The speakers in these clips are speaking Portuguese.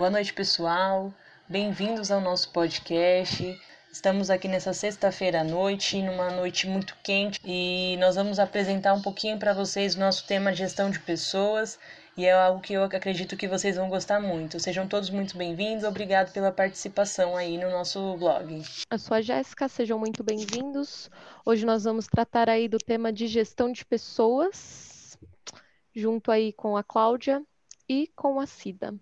Boa noite, pessoal. Bem-vindos ao nosso podcast. Estamos aqui nessa sexta-feira à noite, numa noite muito quente, e nós vamos apresentar um pouquinho para vocês o nosso tema gestão de pessoas, e é algo que eu acredito que vocês vão gostar muito. Sejam todos muito bem-vindos. Obrigado pela participação aí no nosso blog. Eu sou a Jéssica, sejam muito bem-vindos. Hoje nós vamos tratar aí do tema de gestão de pessoas, junto aí com a Cláudia e com a Cida.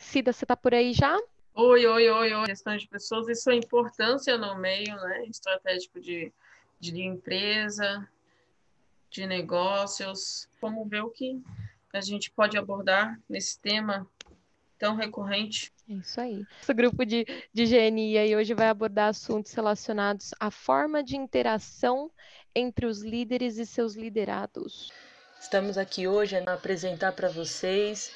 Cida, você está por aí já? Oi, oi, oi, oi. Gestão de pessoas e sua importância no meio né, estratégico de, de empresa, de negócios. Vamos ver o que a gente pode abordar nesse tema tão recorrente. É isso aí. O grupo de, de GNI aí hoje vai abordar assuntos relacionados à forma de interação entre os líderes e seus liderados. Estamos aqui hoje a apresentar para vocês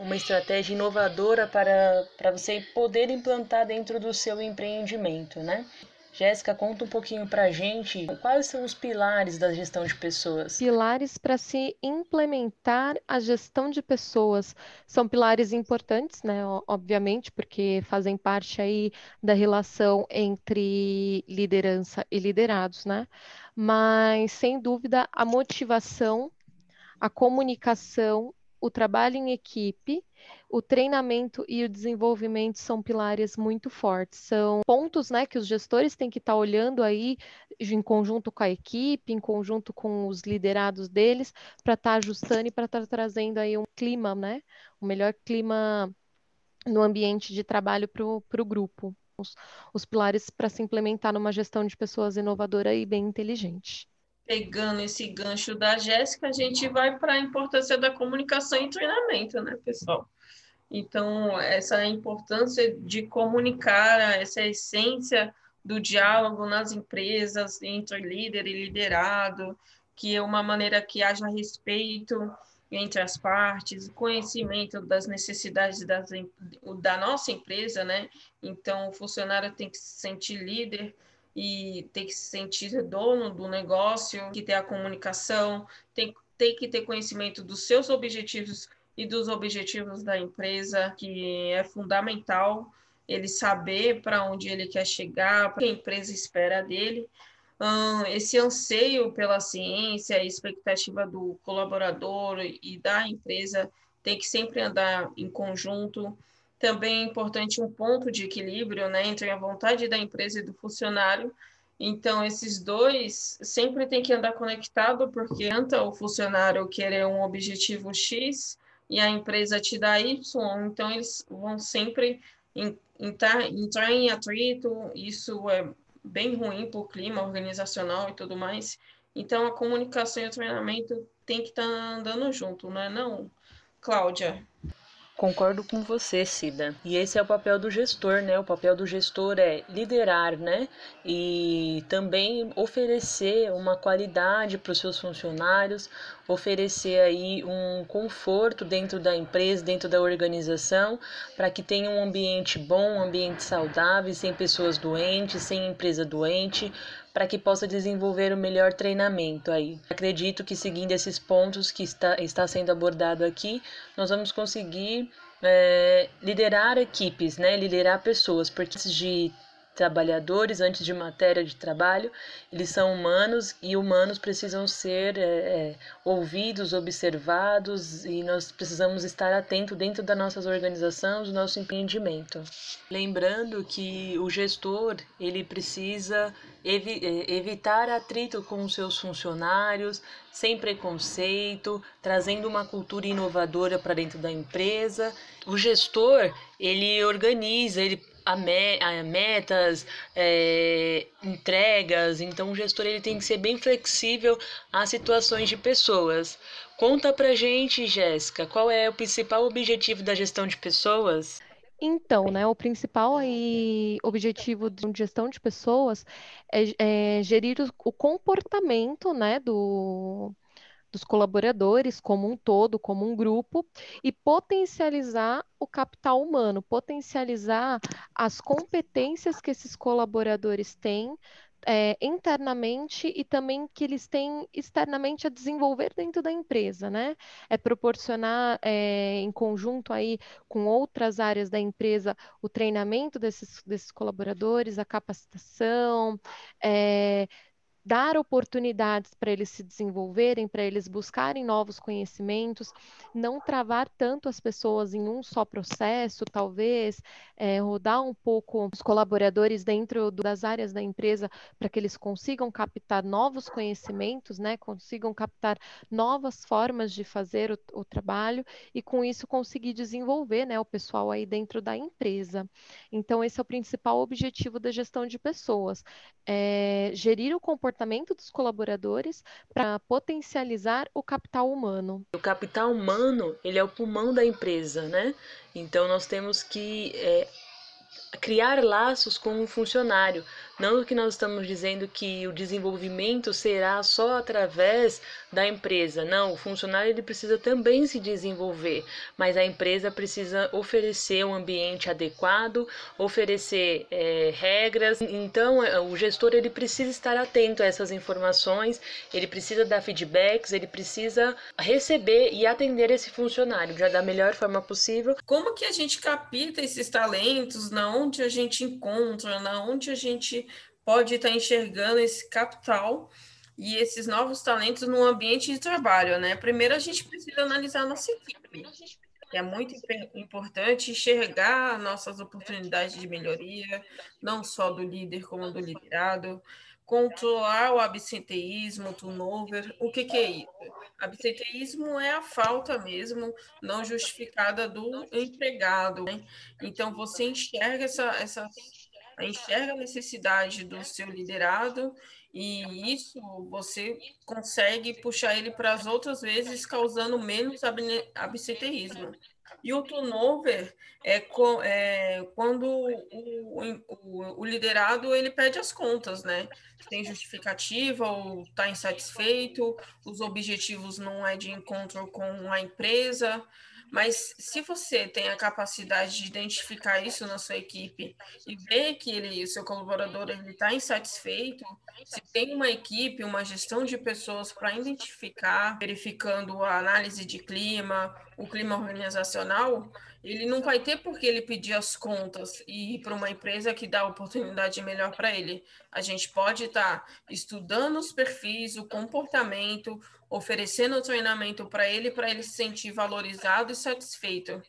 uma estratégia inovadora para, para você poder implantar dentro do seu empreendimento, né? Jéssica, conta um pouquinho para a gente quais são os pilares da gestão de pessoas. Pilares para se implementar a gestão de pessoas são pilares importantes, né? Obviamente, porque fazem parte aí da relação entre liderança e liderados, né? Mas sem dúvida a motivação, a comunicação o trabalho em equipe, o treinamento e o desenvolvimento são pilares muito fortes. São pontos né, que os gestores têm que estar tá olhando aí em conjunto com a equipe, em conjunto com os liderados deles, para estar tá ajustando e para estar tá trazendo aí um clima, né? O melhor clima no ambiente de trabalho para o grupo. Os, os pilares para se implementar numa gestão de pessoas inovadora e bem inteligente pegando esse gancho da Jéssica, a gente vai para a importância da comunicação e treinamento, né, pessoal? Então, essa importância de comunicar, essa essência do diálogo nas empresas entre líder e liderado, que é uma maneira que haja respeito entre as partes, conhecimento das necessidades das, da nossa empresa, né? Então, o funcionário tem que se sentir líder e tem que se sentir dono do negócio, que ter a comunicação, tem, tem que ter conhecimento dos seus objetivos e dos objetivos da empresa, que é fundamental ele saber para onde ele quer chegar, o que a empresa espera dele. esse anseio pela ciência, a expectativa do colaborador e da empresa tem que sempre andar em conjunto também é importante um ponto de equilíbrio né, entre a vontade da empresa e do funcionário. Então, esses dois sempre tem que andar conectado, porque adianta o funcionário querer um objetivo X e a empresa te dá Y, então eles vão sempre entrar, entrar em atrito, isso é bem ruim para o clima organizacional e tudo mais. Então, a comunicação e o treinamento tem que estar tá andando junto, não é não, Cláudia? Concordo com você, Cida. E esse é o papel do gestor, né? O papel do gestor é liderar, né? E também oferecer uma qualidade para os seus funcionários, oferecer aí um conforto dentro da empresa, dentro da organização, para que tenha um ambiente bom, um ambiente saudável, sem pessoas doentes, sem empresa doente, para que possa desenvolver o melhor treinamento aí. Acredito que seguindo esses pontos que está, está sendo abordado aqui, nós vamos conseguir é, liderar equipes, né? liderar pessoas, porque de trabalhadores, antes de matéria de trabalho, eles são humanos e humanos precisam ser é, é, ouvidos, observados e nós precisamos estar atentos dentro das nossas organizações, do nosso empreendimento. Lembrando que o gestor ele precisa evi é, evitar atrito com os seus funcionários, sem preconceito, trazendo uma cultura inovadora para dentro da empresa. O gestor ele organiza, ele a, me, a metas, é, entregas. Então, o gestor ele tem que ser bem flexível às situações de pessoas. Conta pra gente, Jéssica, qual é o principal objetivo da gestão de pessoas? Então, né, o principal aí, objetivo de gestão de pessoas é, é gerir o, o comportamento, né, do, dos colaboradores como um todo, como um grupo, e potencializar o capital humano, potencializar as competências que esses colaboradores têm, é, internamente e também que eles têm externamente a desenvolver dentro da empresa, né? É proporcionar é, em conjunto aí com outras áreas da empresa o treinamento desses, desses colaboradores, a capacitação, é, dar oportunidades para eles se desenvolverem, para eles buscarem novos conhecimentos, não travar tanto as pessoas em um só processo, talvez é, rodar um pouco os colaboradores dentro das áreas da empresa para que eles consigam captar novos conhecimentos, né, consigam captar novas formas de fazer o, o trabalho e com isso conseguir desenvolver, né, o pessoal aí dentro da empresa. Então esse é o principal objetivo da gestão de pessoas, é, gerir o comportamento comportamento dos colaboradores para potencializar o capital humano. O capital humano ele é o pulmão da empresa, né? Então nós temos que é, criar laços com o funcionário. Não que nós estamos dizendo que o desenvolvimento será só através da empresa. Não, o funcionário ele precisa também se desenvolver, mas a empresa precisa oferecer um ambiente adequado, oferecer é, regras. Então, é, o gestor ele precisa estar atento a essas informações, ele precisa dar feedbacks, ele precisa receber e atender esse funcionário da melhor forma possível. Como que a gente capta esses talentos? Na onde a gente encontra? Na onde a gente pode estar enxergando esse capital? e esses novos talentos no ambiente de trabalho, né? Primeiro a gente precisa analisar a nossa equipe. É muito importante enxergar nossas oportunidades de melhoria, não só do líder como do liderado, controlar o absenteísmo, o turnover. O que, que é isso? Absenteísmo é a falta mesmo não justificada do empregado. Né? Então você enxerga essa, essa enxerga a necessidade do seu liderado e isso você consegue puxar ele para as outras vezes, causando menos absenteísmo. E o turnover é, é quando o, o, o, liderado ele pede as contas, né? Tem justificativa ou está insatisfeito, os objetivos não é de encontro com a empresa, mas se você tem a capacidade de identificar isso na sua equipe e ver que ele, o seu colaborador está insatisfeito, se tem uma equipe, uma gestão de pessoas para identificar, verificando a análise de clima, o clima organizacional, ele não vai ter por que ele pedir as contas e ir para uma empresa que dá oportunidade melhor para ele. A gente pode estar tá estudando os perfis, o comportamento, oferecendo treinamento para ele, para ele se sentir valorizado e satisfeito.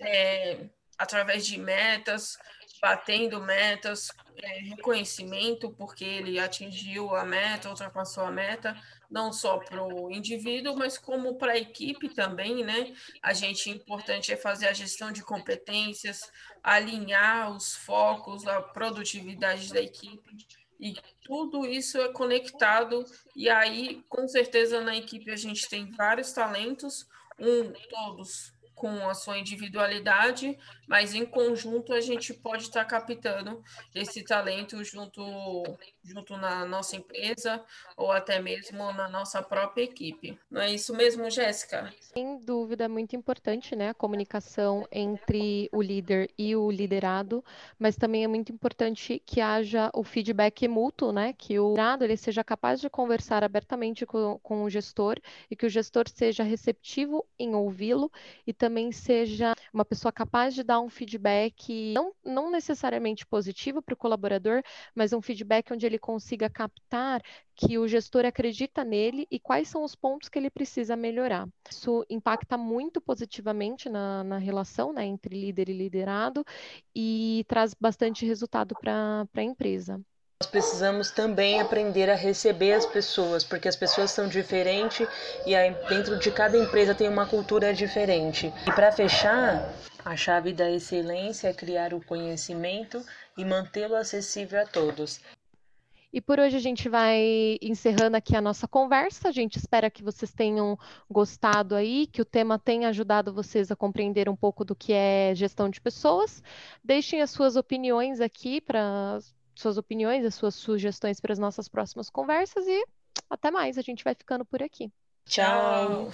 É, através de metas, batendo metas, é, reconhecimento, porque ele atingiu a meta, ultrapassou a meta, não só para o indivíduo, mas como para a equipe também, né? A gente, importante é fazer a gestão de competências, alinhar os focos, a produtividade da equipe, e tudo isso é conectado, e aí, com certeza, na equipe a gente tem vários talentos, um, todos com a sua individualidade, mas em conjunto a gente pode estar captando esse talento junto, junto na nossa empresa ou até mesmo na nossa própria equipe. Não é isso mesmo, Jéssica? Sem dúvida, é muito importante, né, a comunicação entre o líder e o liderado, mas também é muito importante que haja o feedback mútuo, né, que o liderado ele seja capaz de conversar abertamente com, com o gestor e que o gestor seja receptivo em ouvi-lo e também seja uma pessoa capaz de dar um feedback não, não necessariamente positivo para o colaborador, mas um feedback onde ele consiga captar que o gestor acredita nele e quais são os pontos que ele precisa melhorar. Isso impacta muito positivamente na, na relação né, entre líder e liderado e traz bastante resultado para a empresa. Nós precisamos também aprender a receber as pessoas, porque as pessoas são diferentes e dentro de cada empresa tem uma cultura diferente. E para fechar, a chave da excelência é criar o conhecimento e mantê-lo acessível a todos. E por hoje a gente vai encerrando aqui a nossa conversa. A gente espera que vocês tenham gostado aí, que o tema tenha ajudado vocês a compreender um pouco do que é gestão de pessoas. Deixem as suas opiniões aqui para suas opiniões, as suas sugestões para as nossas próximas conversas e até mais. A gente vai ficando por aqui. Tchau.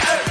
Hey!